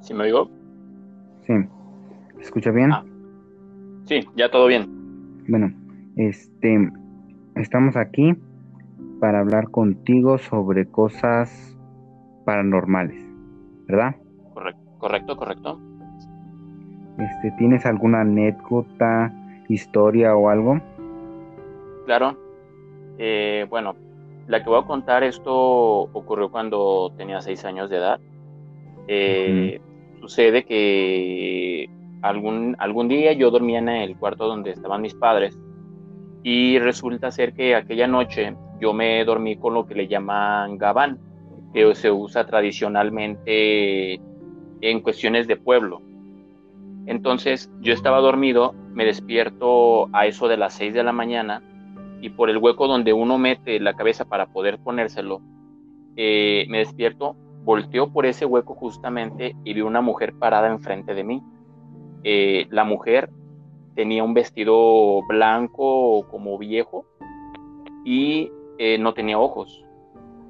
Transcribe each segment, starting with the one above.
¿Sí me oigo? Sí. ¿Se escucha bien? Ah. Sí, ya todo bien. Bueno, este, estamos aquí para hablar contigo sobre cosas paranormales, ¿verdad? Correcto, correcto, correcto. Este, ¿tienes alguna anécdota, historia o algo? Claro. Eh, bueno, la que voy a contar, esto ocurrió cuando tenía seis años de edad. Eh, sucede que algún, algún día yo dormía en el cuarto donde estaban mis padres y resulta ser que aquella noche yo me dormí con lo que le llaman gabán, que se usa tradicionalmente en cuestiones de pueblo. Entonces yo estaba dormido, me despierto a eso de las 6 de la mañana y por el hueco donde uno mete la cabeza para poder ponérselo, eh, me despierto, volteo por ese hueco justamente y vi una mujer parada enfrente de mí. Eh, la mujer tenía un vestido blanco como viejo y eh, no tenía ojos.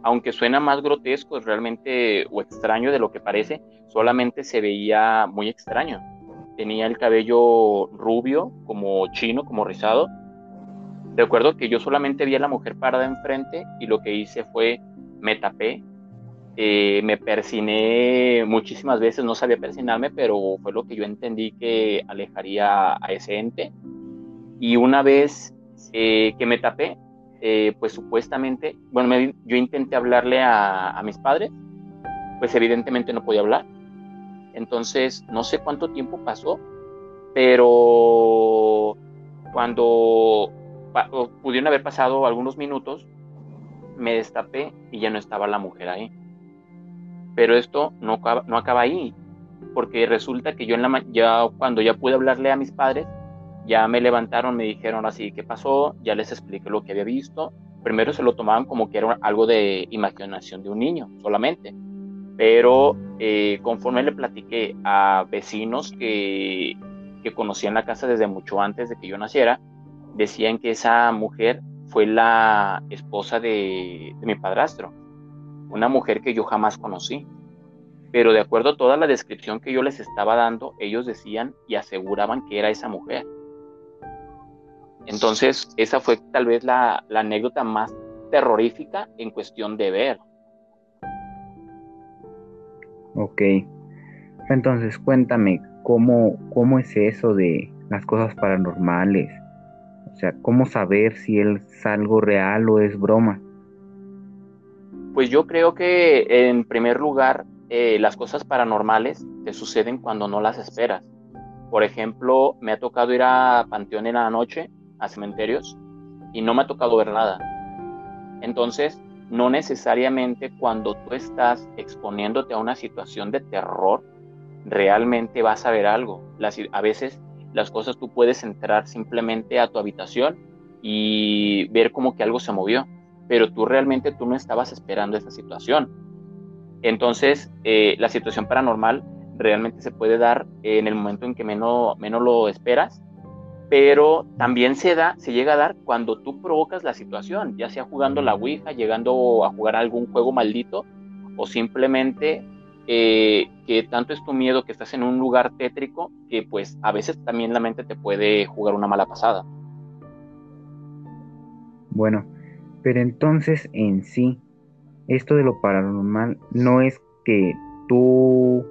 Aunque suena más grotesco realmente o extraño de lo que parece, solamente se veía muy extraño. Tenía el cabello rubio, como chino, como rizado. Recuerdo que yo solamente vi a la mujer parada enfrente y lo que hice fue me tapé eh, me persiné muchísimas veces, no sabía persinarme, pero fue lo que yo entendí que alejaría a ese ente. Y una vez eh, que me tapé, eh, pues supuestamente, bueno, yo intenté hablarle a, a mis padres, pues evidentemente no podía hablar. Entonces, no sé cuánto tiempo pasó, pero cuando pudieron haber pasado algunos minutos, me destapé y ya no estaba la mujer ahí. Pero esto no acaba, no acaba ahí, porque resulta que yo en la ya cuando ya pude hablarle a mis padres, ya me levantaron, me dijeron así, ¿qué pasó? Ya les expliqué lo que había visto. Primero se lo tomaban como que era algo de imaginación de un niño solamente, pero eh, conforme le platiqué a vecinos que, que conocían la casa desde mucho antes de que yo naciera, decían que esa mujer fue la esposa de, de mi padrastro una mujer que yo jamás conocí. Pero de acuerdo a toda la descripción que yo les estaba dando, ellos decían y aseguraban que era esa mujer. Entonces, esa fue tal vez la, anécdota más terrorífica en cuestión de ver. Ok. Entonces, cuéntame, ¿cómo, cómo es eso de las cosas paranormales? O sea, ¿cómo saber si es algo real o es broma? Pues yo creo que en primer lugar eh, las cosas paranormales te suceden cuando no las esperas. Por ejemplo, me ha tocado ir a Panteón en la noche, a cementerios, y no me ha tocado ver nada. Entonces, no necesariamente cuando tú estás exponiéndote a una situación de terror, realmente vas a ver algo. a veces las cosas tú puedes entrar simplemente a tu habitación y ver como que algo se movió pero tú realmente tú no estabas esperando esa situación. Entonces, eh, la situación paranormal realmente se puede dar en el momento en que menos, menos lo esperas, pero también se da, se llega a dar cuando tú provocas la situación, ya sea jugando la Ouija, llegando a jugar algún juego maldito, o simplemente eh, que tanto es tu miedo que estás en un lugar tétrico que pues a veces también la mente te puede jugar una mala pasada. Bueno, pero entonces en sí, esto de lo paranormal no es que tú,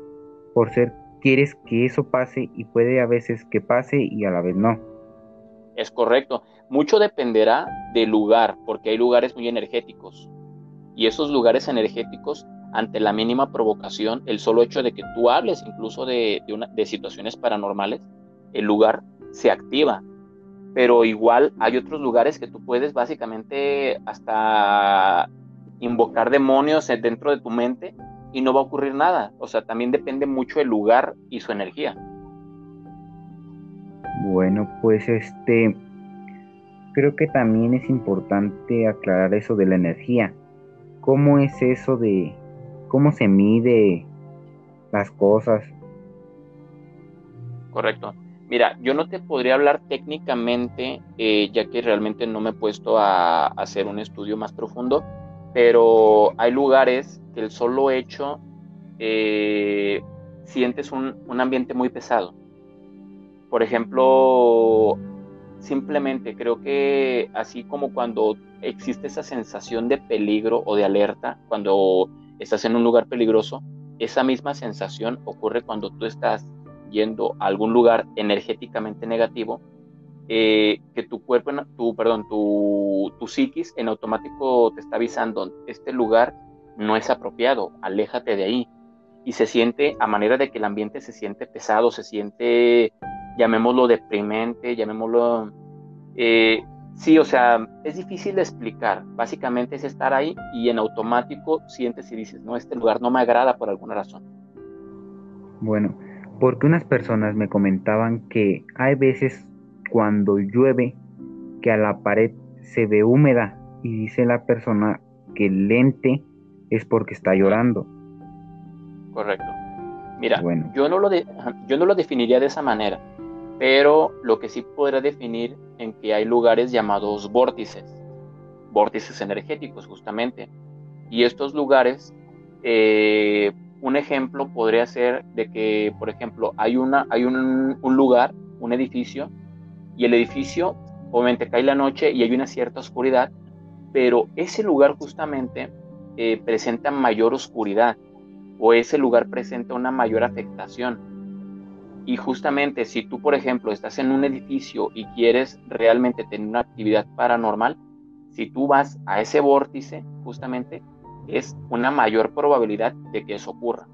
por ser, quieres que eso pase y puede a veces que pase y a la vez no. Es correcto. Mucho dependerá del lugar, porque hay lugares muy energéticos. Y esos lugares energéticos, ante la mínima provocación, el solo hecho de que tú hables incluso de, de, de situaciones paranormales, el lugar se activa pero igual hay otros lugares que tú puedes básicamente hasta invocar demonios dentro de tu mente y no va a ocurrir nada. O sea, también depende mucho el lugar y su energía. Bueno, pues este, creo que también es importante aclarar eso de la energía. ¿Cómo es eso de cómo se mide las cosas? Correcto. Mira, yo no te podría hablar técnicamente, eh, ya que realmente no me he puesto a, hacer un estudio más profundo, pero hay lugares que el solo hecho, eh, sientes un, un ambiente muy pesado. Por ejemplo, simplemente creo que así como cuando existe esa sensación de peligro o de alerta, cuando estás en un lugar peligroso, esa misma sensación ocurre cuando tú estás yendo a algún lugar energéticamente negativo, eh, que tu cuerpo, tu, perdón, tu, tu psiquis en automático te está avisando, este lugar no es apropiado, aléjate de ahí. Y se siente a manera de que el ambiente se siente pesado, se siente, llamémoslo deprimente, llamémoslo... Eh, sí, o sea, es difícil de explicar. Básicamente es estar ahí y en automático sientes y dices, no, este lugar no me agrada por alguna razón. Bueno, porque unas personas me comentaban que hay veces cuando llueve que a la pared se ve húmeda y dice la persona que el lente es porque está llorando. Correcto. Mira, yo, no lo yo no lo definiría de esa manera, pero lo que sí podría definir en que hay lugares llamados vórtices, vórtices energéticos justamente. Y estos lugares, eh, un ejemplo podría ser de que, por ejemplo, hay, una, hay un, lugar, un edificio, y el edificio obviamente cae la noche y hay una cierta oscuridad, pero ese lugar justamente eh, presenta mayor oscuridad o ese lugar presenta una mayor afectación. Y justamente si tú, por ejemplo, estás en un edificio y quieres realmente tener una actividad paranormal, si tú vas a ese vórtice, justamente, es una mayor probabilidad de que eso ocurra.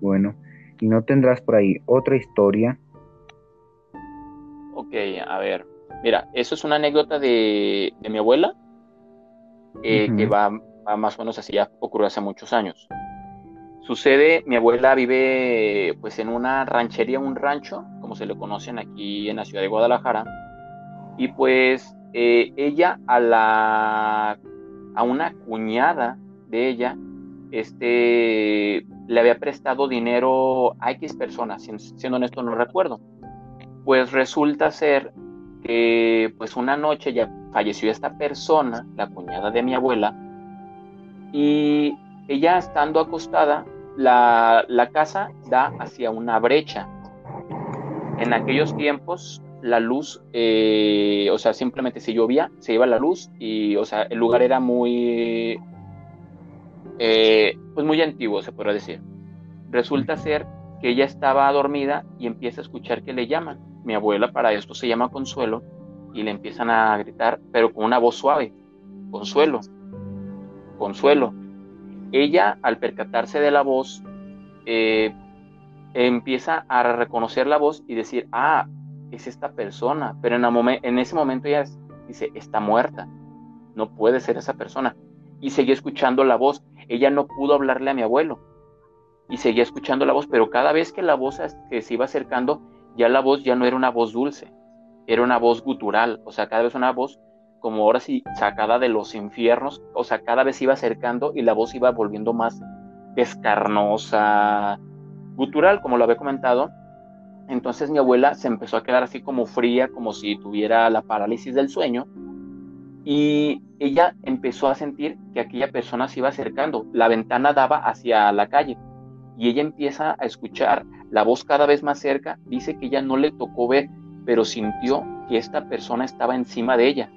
Bueno, ¿y no tendrás por ahí otra historia? Ok, a ver. Mira, eso es una anécdota de, de mi abuela eh, que va, más o menos así, ya ocurrió hace muchos años. Sucede, mi abuela vive pues en una ranchería, un rancho, como se le conocen aquí en la ciudad de Guadalajara, y pues eh, ella a la a una cuñada de ella, este le había prestado dinero a X personas, siendo honesto no recuerdo. Pues resulta ser que pues una noche ya falleció esta persona, la cuñada de mi abuela, y ella estando acostada, la, casa da hacia una brecha. En aquellos tiempos la luz, eh, o sea, simplemente si llovía, se iba la luz y, o sea, el lugar era muy, eh, pues muy antiguo, se podría decir. Resulta ser que ella estaba dormida y empieza a escuchar que le llaman. Mi abuela para esto se llama Consuelo y le empiezan a gritar, pero con una voz suave, Consuelo, Consuelo. Ella, al percatarse de la voz, eh, empieza a reconocer la voz y decir, ah, es esta persona, pero en, en ese momento ella dice, está muerta, no puede ser esa persona. Y seguía escuchando la voz, ella no pudo hablarle a mi abuelo y seguía escuchando la voz, pero cada vez que la voz que se iba acercando, ya la voz ya no era una voz dulce, era una voz gutural, o sea, cada vez una voz como ahora sí sacada de los infiernos, o sea, cada vez iba acercando y la voz iba volviendo más descarnosa, gutural, como lo había comentado. Entonces mi abuela se empezó a quedar así como fría, como si tuviera la parálisis del sueño, y ella empezó a sentir que aquella persona se iba acercando. La ventana daba hacia la calle y ella empieza a escuchar la voz cada vez más cerca. Dice que ella no le tocó ver, pero sintió que esta persona estaba encima de ella.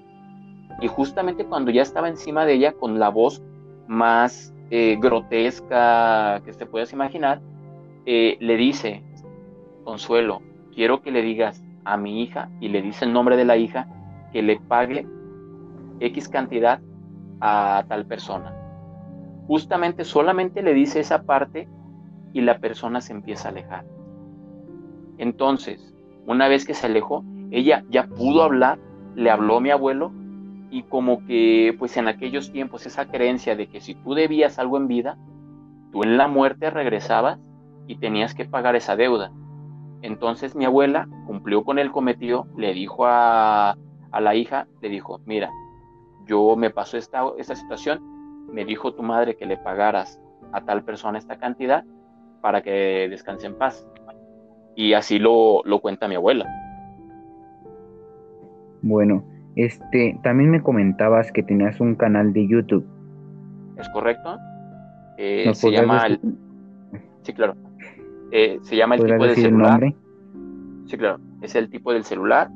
Y justamente cuando ya estaba encima de ella, con la voz más eh, grotesca que te puedas imaginar, eh, le dice, Consuelo, quiero que le digas a mi hija, y le dice el nombre de la hija, que le pague X cantidad a tal persona. Justamente solamente le dice esa parte y la persona se empieza a alejar. Entonces, una vez que se alejó, ella ya pudo hablar, le habló a mi abuelo y como que pues en aquellos tiempos esa creencia de que si tú debías algo en vida, tú en la muerte regresabas y tenías que pagar esa deuda. Entonces mi abuela cumplió con el cometido, le dijo a, la hija, le dijo, mira, yo me pasó esta, esta situación, me dijo tu madre que le pagaras a tal persona esta cantidad para que descanse en paz. Y así lo, lo cuenta mi abuela. Bueno, este, también me comentabas que tenías un canal de YouTube. ¿Es correcto? Eh, se llama... Sí, claro. Eh, se llama el tipo de celular. Sí, claro, es el tipo del celular.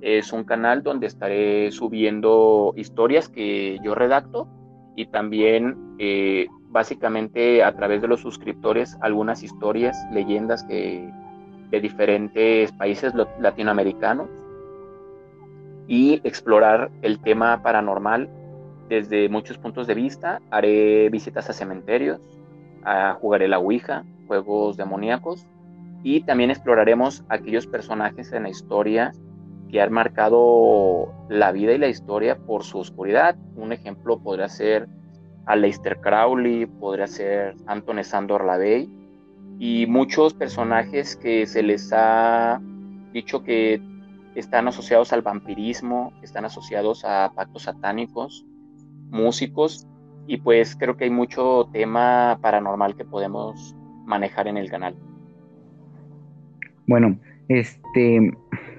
Es un canal donde estaré subiendo historias que yo redacto y también eh, básicamente a través de los suscriptores algunas historias, leyendas que, de diferentes países latinoamericanos y explorar el tema paranormal desde muchos puntos de vista. Haré visitas a cementerios, a, jugaré la Ouija, juegos demoníacos. Y también exploraremos aquellos personajes en la historia que han marcado la vida y la historia por su oscuridad. Un ejemplo podría ser Aleister Crowley, podría ser Anton Sandor Lavey. Y muchos personajes que se les ha dicho que están asociados al vampirismo, están asociados a pactos satánicos, músicos. Y pues creo que hay mucho tema paranormal que podemos manejar en el canal. Bueno, este,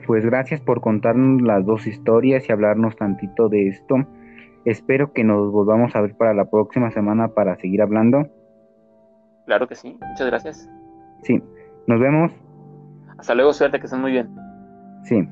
pues gracias por contarnos las dos historias y hablarnos tantito de esto. Espero que nos volvamos a ver para la próxima semana para seguir hablando. Claro que sí, muchas gracias. Sí, nos vemos. Hasta luego, suerte, que estén muy bien. Sí.